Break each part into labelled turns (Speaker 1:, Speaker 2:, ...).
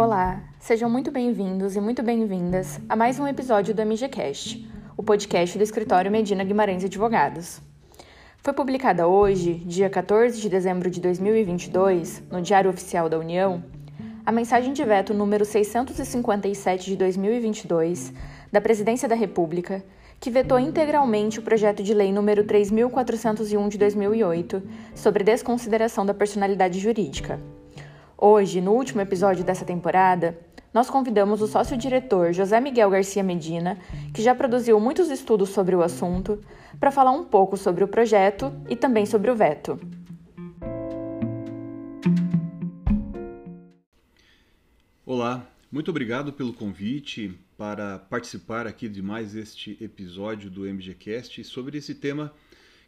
Speaker 1: Olá, sejam muito bem-vindos e muito bem-vindas a mais um episódio do MGCast, o podcast do escritório Medina Guimarães Advogados. Foi publicada hoje, dia 14 de dezembro de 2022, no Diário Oficial da União, a mensagem de veto número 657 de 2022 da Presidência da República, que vetou integralmente o projeto de lei número 3401 de 2008 sobre desconsideração da personalidade jurídica Hoje, no último episódio dessa temporada, nós convidamos o sócio-diretor José Miguel Garcia Medina, que já produziu muitos estudos sobre o assunto, para falar um pouco sobre o projeto e também sobre o veto.
Speaker 2: Olá, muito obrigado pelo convite para participar aqui de mais este episódio do MGCast sobre esse tema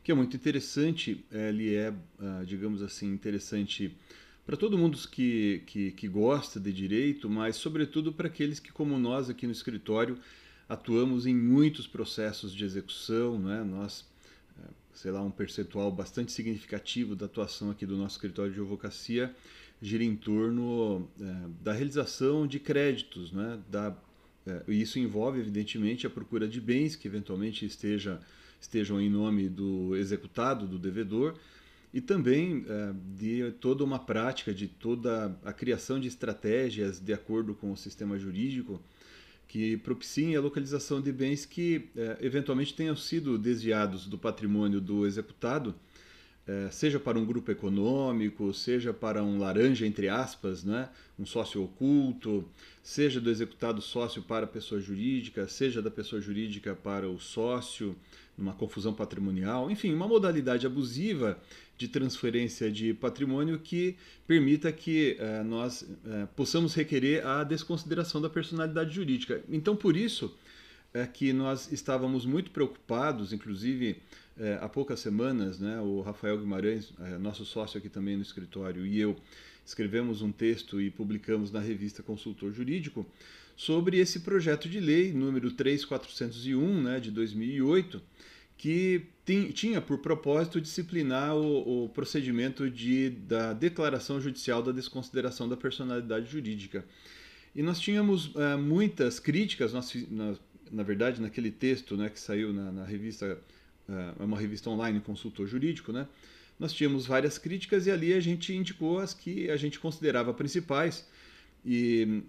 Speaker 2: que é muito interessante. Ele é, ah, digamos assim, interessante para todo mundo que, que, que gosta de direito, mas sobretudo para aqueles que, como nós aqui no escritório, atuamos em muitos processos de execução, né? nós, é, sei lá, um percentual bastante significativo da atuação aqui do nosso escritório de advocacia gira em torno é, da realização de créditos, né? da, é, isso envolve, evidentemente, a procura de bens que eventualmente esteja, estejam em nome do executado, do devedor, e também é, de toda uma prática, de toda a criação de estratégias de acordo com o sistema jurídico que propiciem a localização de bens que é, eventualmente tenham sido desviados do patrimônio do executado, é, seja para um grupo econômico, seja para um laranja, entre aspas, né, um sócio oculto, seja do executado sócio para a pessoa jurídica, seja da pessoa jurídica para o sócio, numa confusão patrimonial, enfim, uma modalidade abusiva de transferência de patrimônio que permita que uh, nós uh, possamos requerer a desconsideração da personalidade jurídica. Então, por isso é que nós estávamos muito preocupados, inclusive uh, há poucas semanas, né, o Rafael Guimarães, nosso sócio aqui também no escritório, e eu escrevemos um texto e publicamos na revista Consultor Jurídico sobre esse projeto de lei número 3401, né, de 2008, que tinha por propósito disciplinar o, o, procedimento de, da declaração judicial da desconsideração da personalidade jurídica. E nós tínhamos uh, muitas críticas, nós, na, na, verdade, naquele texto né, que saiu na, na revista, uh, uma revista online, Consultor Jurídico, né, nós tínhamos várias críticas e ali a gente indicou as que a gente considerava principais. E,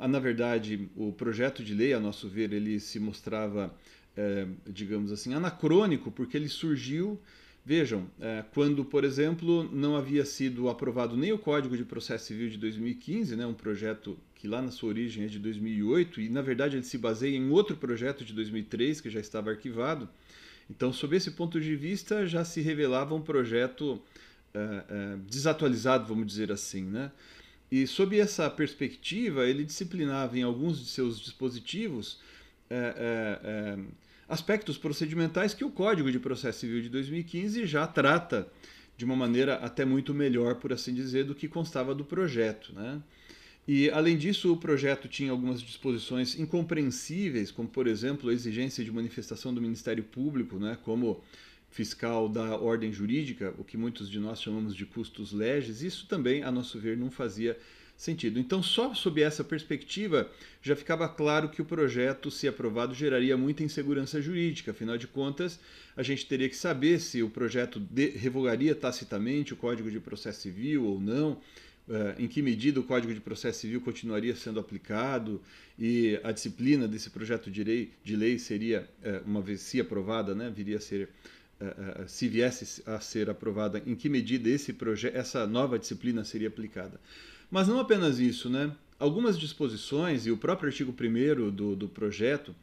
Speaker 2: uh, na verdade, o projeto de lei, a nosso ver, ele se mostrava é, digamos assim, anacrônico, porque ele surgiu, vejam, é, quando, por exemplo, não havia sido aprovado nem o Código de Processo Civil de 2015, né, um projeto que lá na sua origem é de 2008, e na verdade ele se baseia em outro projeto de 2003 que já estava arquivado. Então, sob esse ponto de vista, já se revelava um projeto é, é desatualizado, vamos dizer assim, né? E sob essa perspectiva, ele disciplinava em alguns de seus dispositivos é, aspectos procedimentais que o Código de Processo Civil de 2015 já trata de uma maneira até muito melhor, por assim dizer, do que constava do projeto. Né? E, além disso, o projeto tinha algumas disposições incompreensíveis, como, por exemplo, a exigência de manifestação do Ministério Público, né, como fiscal da ordem jurídica, o que muitos de nós chamamos de custos legis. Isso também, a nosso ver, não fazia sentido. Então, só sob essa perspectiva, já ficava claro que o projeto, se aprovado, geraria muita insegurança jurídica. Afinal de contas, a gente teria que saber se o projeto revogaria tacitamente o Código de Processo Civil ou não, em que medida o Código de Processo Civil continuaria sendo aplicado e a disciplina desse projeto de lei, de lei seria, uh, uma vez se aprovada, né, viria a ser, uh, se viesse a ser aprovada, em que medida esse essa nova disciplina seria aplicada. Mas não apenas isso, né? Algumas disposições e o próprio artigo 1 do, do projeto,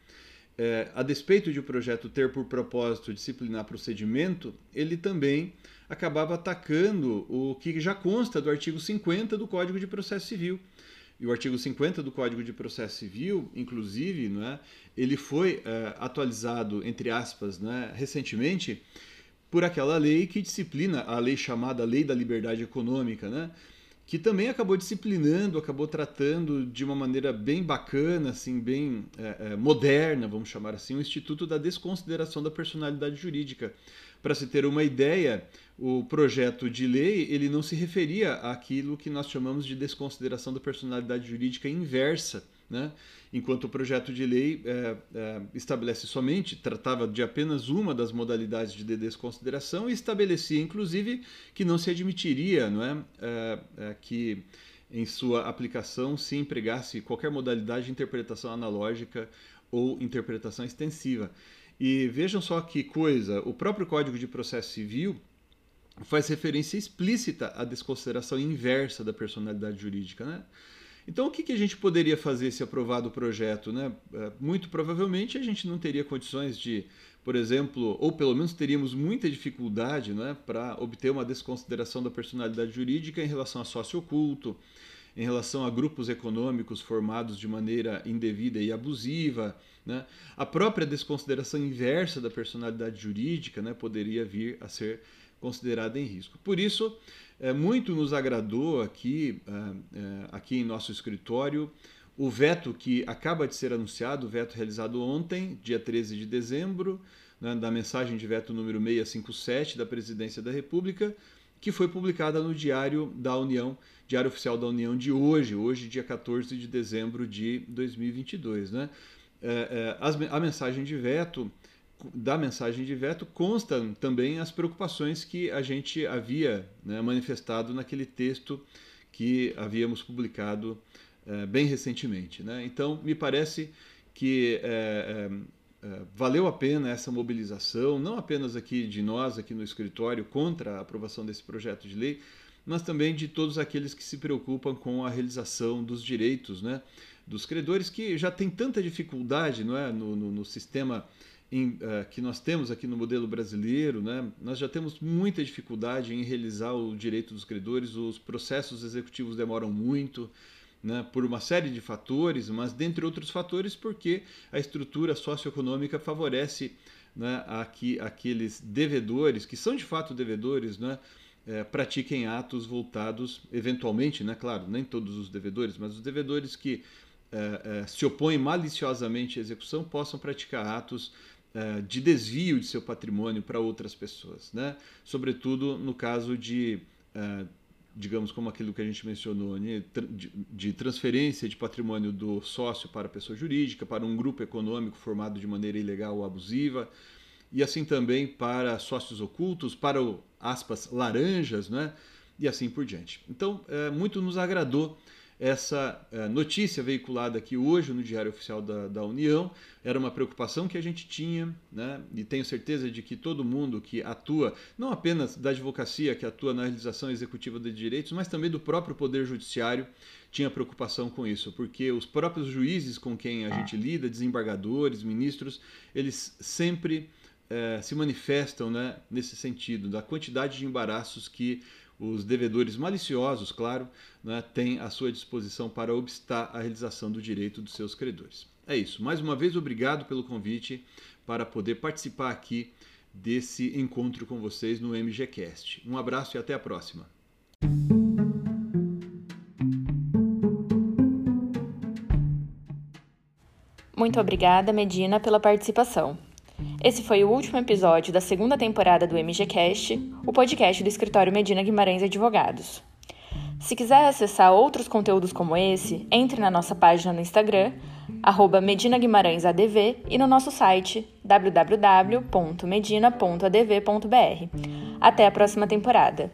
Speaker 2: é, a despeito de o projeto ter por propósito disciplinar procedimento, ele também acabava atacando o que já consta do artigo 50 do Código de Processo Civil. E o artigo 50 do Código de Processo Civil, inclusive, é, ele foi é, atualizado, entre aspas, né, recentemente, por aquela lei que disciplina a lei chamada Lei da Liberdade Econômica, né? Que também acabou disciplinando, acabou tratando de uma maneira bem bacana, assim, bem é, é, moderna, vamos chamar assim, o Instituto da Desconsideração da Personalidade Jurídica. Para se ter uma ideia, o projeto de lei ele não se referia àquilo que nós chamamos de desconsideração da personalidade jurídica inversa, né? enquanto o projeto de lei é, é, estabelece somente, tratava de apenas uma das modalidades de desconsideração e estabelecia, inclusive, que não se admitiria não é, é, é que em sua aplicação se empregasse qualquer modalidade de interpretação analógica ou interpretação extensiva. E vejam só que coisa, o próprio Código de Processo Civil faz referência explícita à desconsideração inversa da personalidade jurídica. Né? Então, o que, que a gente poderia fazer se aprovado o projeto? Né? É, muito provavelmente a gente não teria condições de, por exemplo, ou pelo menos teríamos muita dificuldade né, para obter uma desconsideração da personalidade jurídica em relação a sócio oculto, em relação a grupos econômicos formados de maneira indevida e abusiva. Né? A própria desconsideração inversa da personalidade jurídica né, poderia vir a ser considerada em risco. Por isso, é, muito nos agradou aqui, é, é, aqui em nosso escritório o veto que acaba de ser anunciado, o veto realizado ontem, dia 13 de dezembro, né, da mensagem de veto número 657 da Presidência da República, que foi publicada no Diário da União, Diário Oficial da União de hoje, hoje, dia 14 de dezembro de 2022. Né? É, é, a mensagem de veto da mensagem de veto constam também as preocupações que a gente havia né, manifestado naquele texto que havíamos publicado é, bem recentemente. Né? Então, me parece que é, é, valeu a pena essa mobilização, não apenas aqui de nós, aqui no escritório, contra a aprovação desse projeto de lei, mas também de todos aqueles que se preocupam com a realização dos direitos né, dos credores, que já tem tanta dificuldade não é, no, no, no sistema em, uh, que nós temos aqui no modelo brasileiro, né, nós já temos muita dificuldade em realizar o direito dos credores, os processos executivos demoram muito, né, por uma série de fatores, mas dentre outros fatores porque a estrutura socioeconômica favorece né, a que aqueles devedores, que são de fato devedores, né, é, pratiquem atos voltados, eventualmente, né, claro, nem todos os devedores, mas os devedores que é, se opõem maliciosamente à execução possam praticar atos de desvio de seu patrimônio para outras pessoas, né? Sobretudo no caso de, é, digamos, como aquilo que a gente mencionou, né? de transferência de patrimônio do sócio para a pessoa jurídica, para um grupo econômico formado de maneira ilegal ou abusiva, e assim também para sócios ocultos, para o, aspas, laranjas, né? E assim por diante. Então, é, muito nos agradou essa é, notícia veiculada aqui hoje no Diário Oficial da, da, União. Era uma preocupação que a gente tinha, né? e tenho certeza de que todo mundo que atua, não apenas da advocacia, que atua na realização executiva de direitos, mas também do próprio Poder Judiciário, tinha preocupação com isso, porque os próprios juízes com quem a gente lida, desembargadores, ministros, eles sempre é, se manifestam né, nesse sentido, da quantidade de embaraços que os devedores maliciosos, claro, né, têm à sua disposição para obstar a realização do direito dos seus credores. É isso. Mais uma vez, obrigado pelo convite para poder participar aqui desse encontro com vocês no MGCast. Um abraço e até a próxima.
Speaker 1: Muito obrigada, Medina, pela participação. Esse foi o último episódio da segunda temporada do MGCast, o podcast do escritório Medina Guimarães Advogados. Se quiser acessar outros conteúdos como esse, entre na nossa página no Instagram, arroba Medina Guimarães ADV e no nosso site www.medina.adv.br. Até a próxima temporada!